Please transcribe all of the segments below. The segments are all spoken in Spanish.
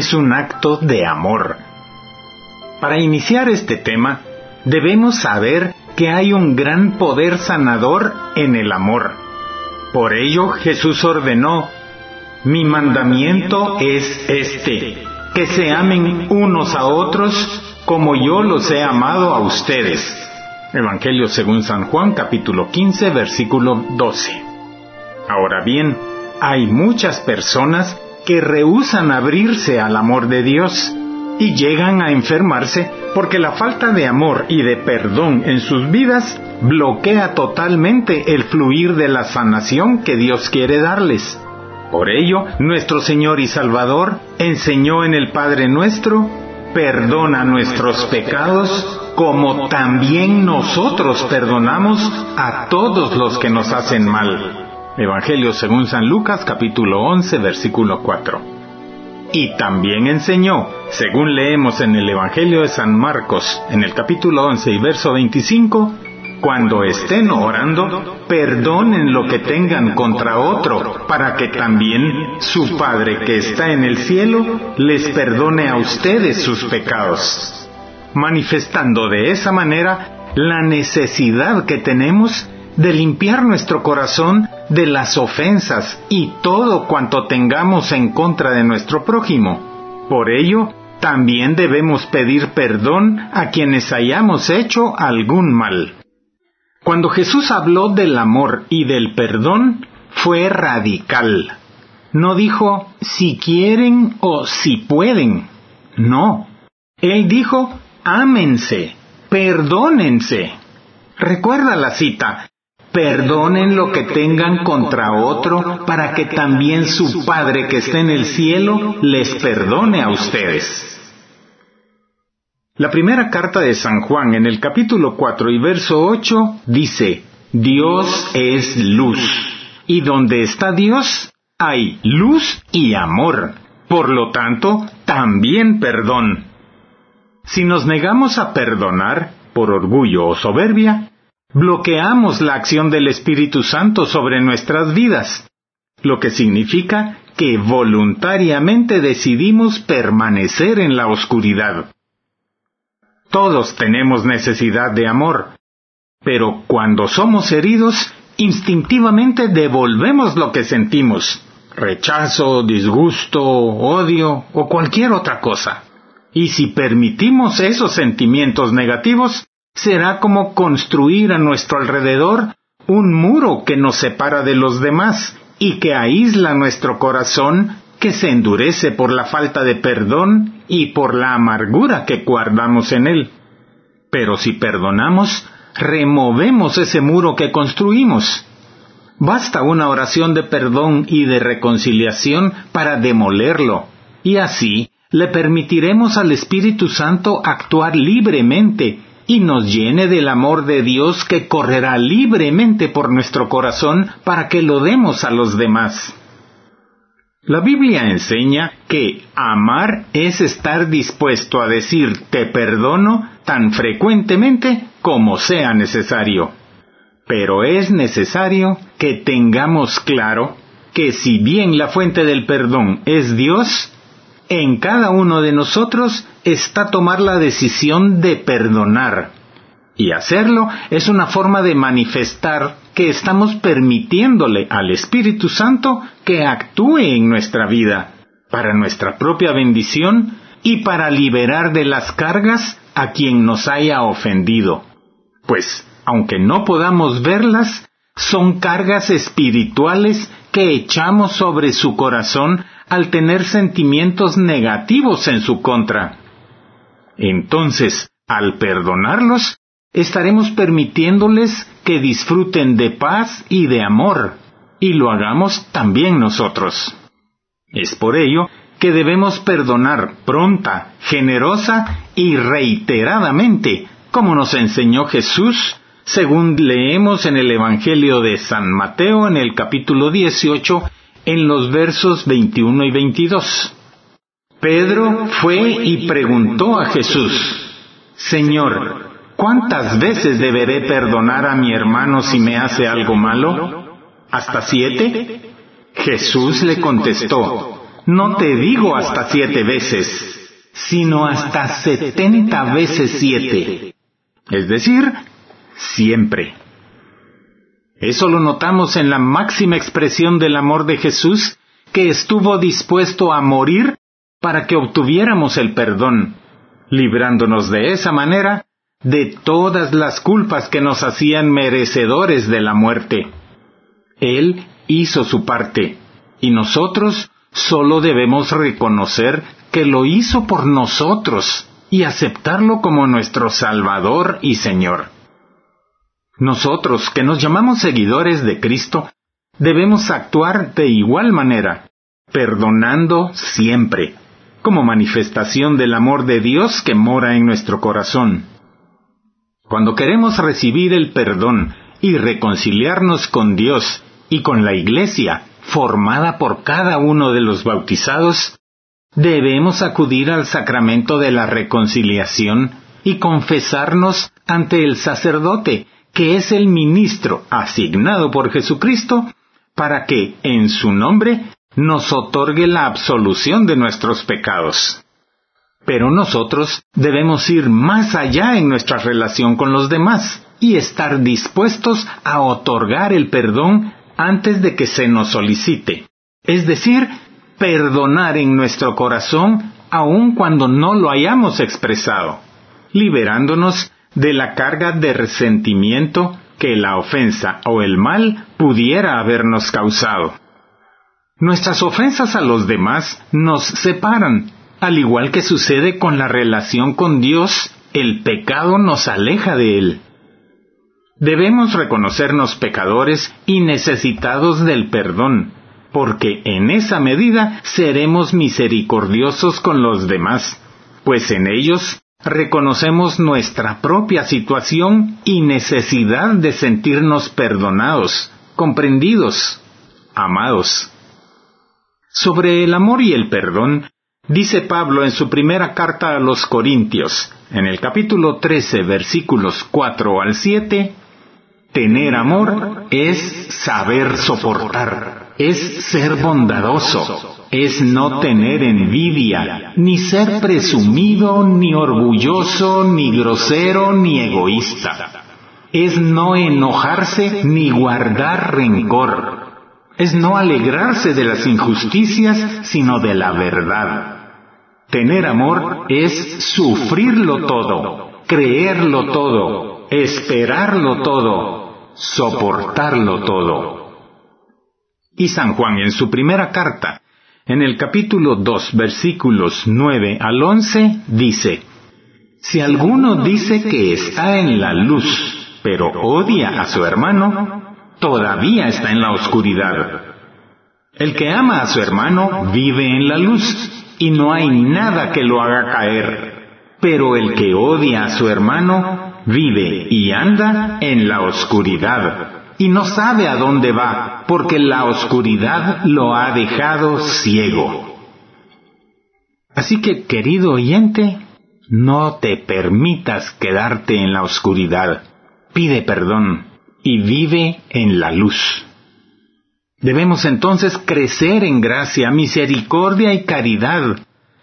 es un acto de amor. Para iniciar este tema, debemos saber que hay un gran poder sanador en el amor. Por ello Jesús ordenó, mi mandamiento es este, que se amen unos a otros como yo los he amado a ustedes. Evangelio según San Juan capítulo 15 versículo 12. Ahora bien, hay muchas personas que rehúsan abrirse al amor de Dios y llegan a enfermarse porque la falta de amor y de perdón en sus vidas bloquea totalmente el fluir de la sanación que Dios quiere darles. Por ello, nuestro Señor y Salvador enseñó en el Padre nuestro, perdona nuestros pecados como también nosotros perdonamos a todos los que nos hacen mal. Evangelio según San Lucas capítulo 11 versículo 4. Y también enseñó, según leemos en el Evangelio de San Marcos, en el capítulo 11 y verso 25, cuando estén orando, perdonen lo que tengan contra otro, para que también su Padre que está en el cielo les perdone a ustedes sus pecados, manifestando de esa manera la necesidad que tenemos de limpiar nuestro corazón de las ofensas y todo cuanto tengamos en contra de nuestro prójimo. Por ello, también debemos pedir perdón a quienes hayamos hecho algún mal. Cuando Jesús habló del amor y del perdón, fue radical. No dijo si quieren o si pueden. No. Él dijo, ámense, perdónense. Recuerda la cita, Perdonen lo que tengan contra otro para que también su Padre que está en el cielo les perdone a ustedes. La primera carta de San Juan en el capítulo 4 y verso 8 dice, Dios es luz, y donde está Dios hay luz y amor, por lo tanto, también perdón. Si nos negamos a perdonar, por orgullo o soberbia, bloqueamos la acción del Espíritu Santo sobre nuestras vidas, lo que significa que voluntariamente decidimos permanecer en la oscuridad. Todos tenemos necesidad de amor, pero cuando somos heridos, instintivamente devolvemos lo que sentimos, rechazo, disgusto, odio o cualquier otra cosa. Y si permitimos esos sentimientos negativos, será como construir a nuestro alrededor un muro que nos separa de los demás y que aísla nuestro corazón que se endurece por la falta de perdón y por la amargura que guardamos en él. Pero si perdonamos, removemos ese muro que construimos. Basta una oración de perdón y de reconciliación para demolerlo, y así le permitiremos al Espíritu Santo actuar libremente y nos llene del amor de Dios que correrá libremente por nuestro corazón para que lo demos a los demás. La Biblia enseña que amar es estar dispuesto a decir te perdono tan frecuentemente como sea necesario. Pero es necesario que tengamos claro que si bien la fuente del perdón es Dios, en cada uno de nosotros está tomar la decisión de perdonar. Y hacerlo es una forma de manifestar que estamos permitiéndole al Espíritu Santo que actúe en nuestra vida, para nuestra propia bendición y para liberar de las cargas a quien nos haya ofendido. Pues, aunque no podamos verlas, son cargas espirituales que echamos sobre su corazón al tener sentimientos negativos en su contra. Entonces, al perdonarlos, estaremos permitiéndoles que disfruten de paz y de amor, y lo hagamos también nosotros. Es por ello que debemos perdonar pronta, generosa y reiteradamente, como nos enseñó Jesús, según leemos en el Evangelio de San Mateo en el capítulo 18 en los versos 21 y 22. Pedro fue y preguntó a Jesús, Señor, ¿cuántas veces deberé perdonar a mi hermano si me hace algo malo? ¿Hasta siete? Jesús le contestó, no te digo hasta siete veces, sino hasta setenta veces siete. Es decir, siempre. Eso lo notamos en la máxima expresión del amor de Jesús, que estuvo dispuesto a morir para que obtuviéramos el perdón, librándonos de esa manera de todas las culpas que nos hacían merecedores de la muerte. Él hizo su parte, y nosotros solo debemos reconocer que lo hizo por nosotros y aceptarlo como nuestro Salvador y Señor. Nosotros, que nos llamamos seguidores de Cristo, debemos actuar de igual manera, perdonando siempre, como manifestación del amor de Dios que mora en nuestro corazón. Cuando queremos recibir el perdón y reconciliarnos con Dios y con la Iglesia, formada por cada uno de los bautizados, debemos acudir al sacramento de la reconciliación y confesarnos ante el sacerdote, que es el ministro asignado por Jesucristo, para que, en su nombre, nos otorgue la absolución de nuestros pecados. Pero nosotros debemos ir más allá en nuestra relación con los demás y estar dispuestos a otorgar el perdón antes de que se nos solicite. Es decir, perdonar en nuestro corazón aun cuando no lo hayamos expresado, liberándonos de la carga de resentimiento que la ofensa o el mal pudiera habernos causado. Nuestras ofensas a los demás nos separan, al igual que sucede con la relación con Dios, el pecado nos aleja de Él. Debemos reconocernos pecadores y necesitados del perdón, porque en esa medida seremos misericordiosos con los demás, pues en ellos reconocemos nuestra propia situación y necesidad de sentirnos perdonados, comprendidos, amados. Sobre el amor y el perdón, dice Pablo en su primera carta a los Corintios, en el capítulo 13, versículos 4 al 7, Tener amor es saber soportar, es ser bondadoso, es no tener envidia, ni ser presumido, ni orgulloso, ni grosero, ni egoísta. Es no enojarse ni guardar rencor. Es no alegrarse de las injusticias, sino de la verdad. Tener amor es sufrirlo todo, creerlo todo, esperarlo todo, soportarlo todo. Y San Juan en su primera carta, en el capítulo 2, versículos 9 al 11, dice, Si alguno dice que está en la luz, pero odia a su hermano, todavía está en la oscuridad. El que ama a su hermano vive en la luz, y no hay nada que lo haga caer. Pero el que odia a su hermano vive y anda en la oscuridad y no sabe a dónde va, porque la oscuridad lo ha dejado ciego. Así que, querido oyente, no te permitas quedarte en la oscuridad. Pide perdón y vive en la luz. Debemos entonces crecer en gracia, misericordia y caridad,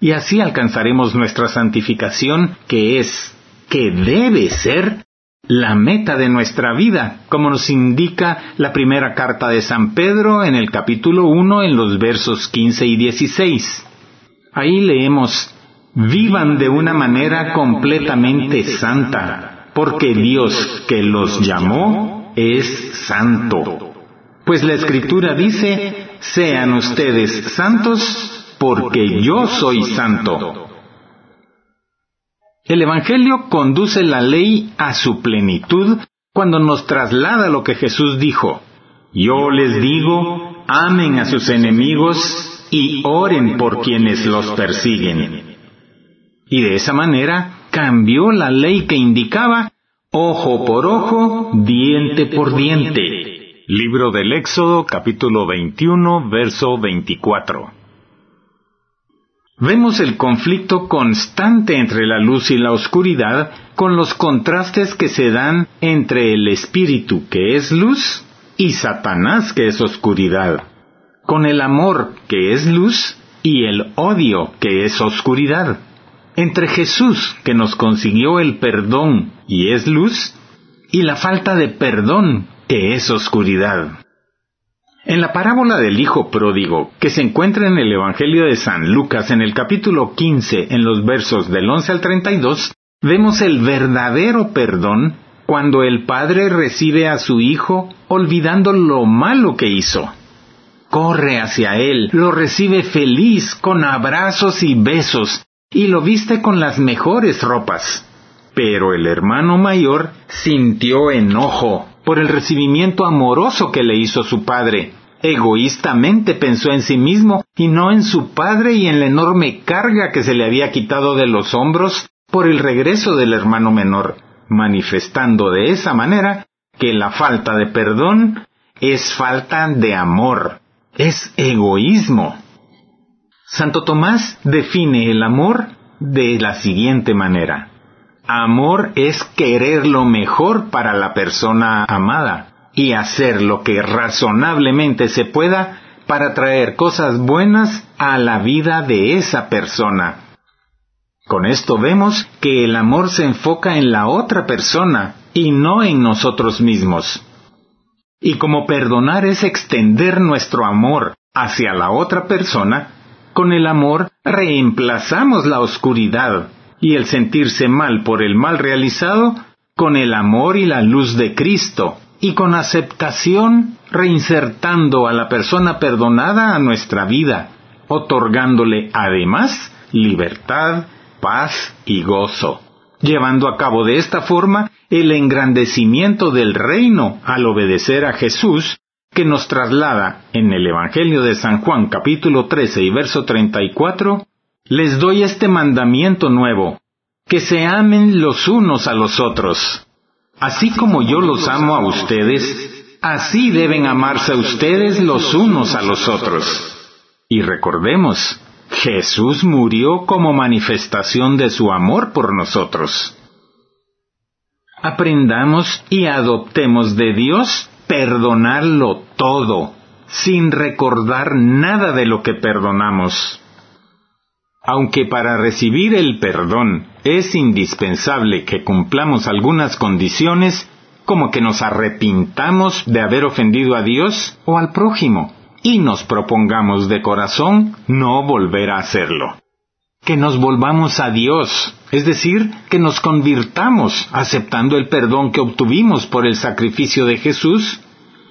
y así alcanzaremos nuestra santificación, que es que debe ser la meta de nuestra vida, como nos indica la primera carta de San Pedro en el capítulo 1 en los versos 15 y 16. Ahí leemos, vivan de una manera completamente santa, porque Dios que los llamó es santo. Pues la escritura dice, sean ustedes santos, porque yo soy santo. El Evangelio conduce la ley a su plenitud cuando nos traslada lo que Jesús dijo. Yo les digo, amen a sus enemigos y oren por quienes los persiguen. Y de esa manera cambió la ley que indicaba ojo por ojo, diente por diente. Libro del Éxodo capítulo 21 verso 24 vemos el conflicto constante entre la luz y la oscuridad con los contrastes que se dan entre el espíritu que es luz y Satanás que es oscuridad, con el amor que es luz y el odio, que es oscuridad. Entre Jesús, que nos consiguió el perdón y es luz, y la falta de perdón, que es oscuridad. En la parábola del Hijo Pródigo, que se encuentra en el Evangelio de San Lucas en el capítulo 15, en los versos del 11 al 32, vemos el verdadero perdón cuando el Padre recibe a su Hijo olvidando lo malo que hizo. Corre hacia Él, lo recibe feliz con abrazos y besos, y lo viste con las mejores ropas. Pero el hermano mayor sintió enojo por el recibimiento amoroso que le hizo su padre. Egoístamente pensó en sí mismo y no en su padre y en la enorme carga que se le había quitado de los hombros por el regreso del hermano menor, manifestando de esa manera que la falta de perdón es falta de amor, es egoísmo. Santo Tomás define el amor de la siguiente manera. Amor es querer lo mejor para la persona amada y hacer lo que razonablemente se pueda para traer cosas buenas a la vida de esa persona. Con esto vemos que el amor se enfoca en la otra persona y no en nosotros mismos. Y como perdonar es extender nuestro amor hacia la otra persona, con el amor reemplazamos la oscuridad y el sentirse mal por el mal realizado con el amor y la luz de Cristo y con aceptación reinsertando a la persona perdonada a nuestra vida, otorgándole además libertad, paz y gozo, llevando a cabo de esta forma el engrandecimiento del reino al obedecer a Jesús, que nos traslada en el Evangelio de San Juan capítulo 13 y verso 34, les doy este mandamiento nuevo, que se amen los unos a los otros. Así como yo los amo a ustedes, así deben amarse ustedes los unos a los otros. Y recordemos, Jesús murió como manifestación de su amor por nosotros. Aprendamos y adoptemos de Dios perdonarlo todo, sin recordar nada de lo que perdonamos. Aunque para recibir el perdón es indispensable que cumplamos algunas condiciones, como que nos arrepintamos de haber ofendido a Dios o al prójimo, y nos propongamos de corazón no volver a hacerlo. Que nos volvamos a Dios, es decir, que nos convirtamos aceptando el perdón que obtuvimos por el sacrificio de Jesús,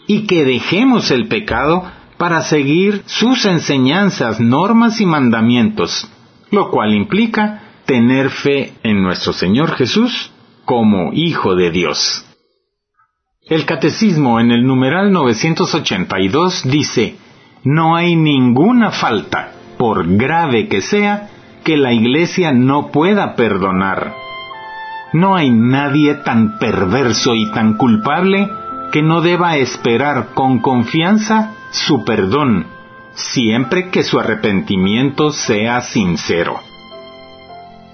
y que dejemos el pecado para seguir sus enseñanzas, normas y mandamientos, lo cual implica tener fe en nuestro Señor Jesús como Hijo de Dios. El Catecismo en el numeral 982 dice, no hay ninguna falta, por grave que sea, que la Iglesia no pueda perdonar. No hay nadie tan perverso y tan culpable que no deba esperar con confianza su perdón siempre que su arrepentimiento sea sincero.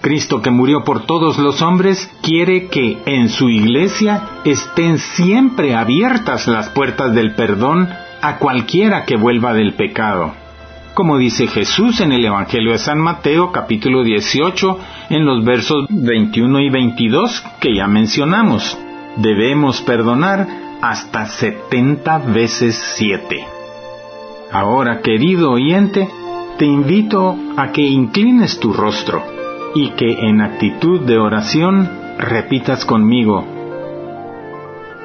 Cristo que murió por todos los hombres quiere que en su iglesia estén siempre abiertas las puertas del perdón a cualquiera que vuelva del pecado. Como dice Jesús en el Evangelio de San Mateo capítulo 18 en los versos 21 y 22 que ya mencionamos. Debemos perdonar hasta 70 veces 7. Ahora, querido oyente, te invito a que inclines tu rostro y que en actitud de oración repitas conmigo,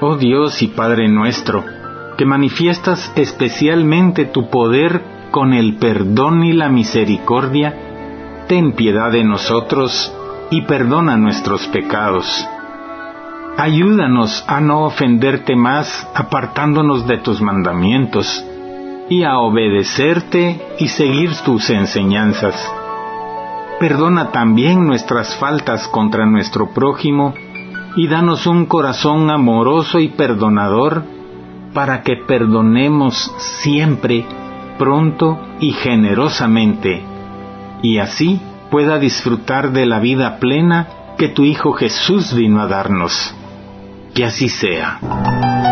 Oh Dios y Padre nuestro, que manifiestas especialmente tu poder con el perdón y la misericordia, ten piedad de nosotros y perdona nuestros pecados. Ayúdanos a no ofenderte más apartándonos de tus mandamientos y a obedecerte y seguir tus enseñanzas. Perdona también nuestras faltas contra nuestro prójimo y danos un corazón amoroso y perdonador para que perdonemos siempre, pronto y generosamente, y así pueda disfrutar de la vida plena que tu Hijo Jesús vino a darnos. Que así sea.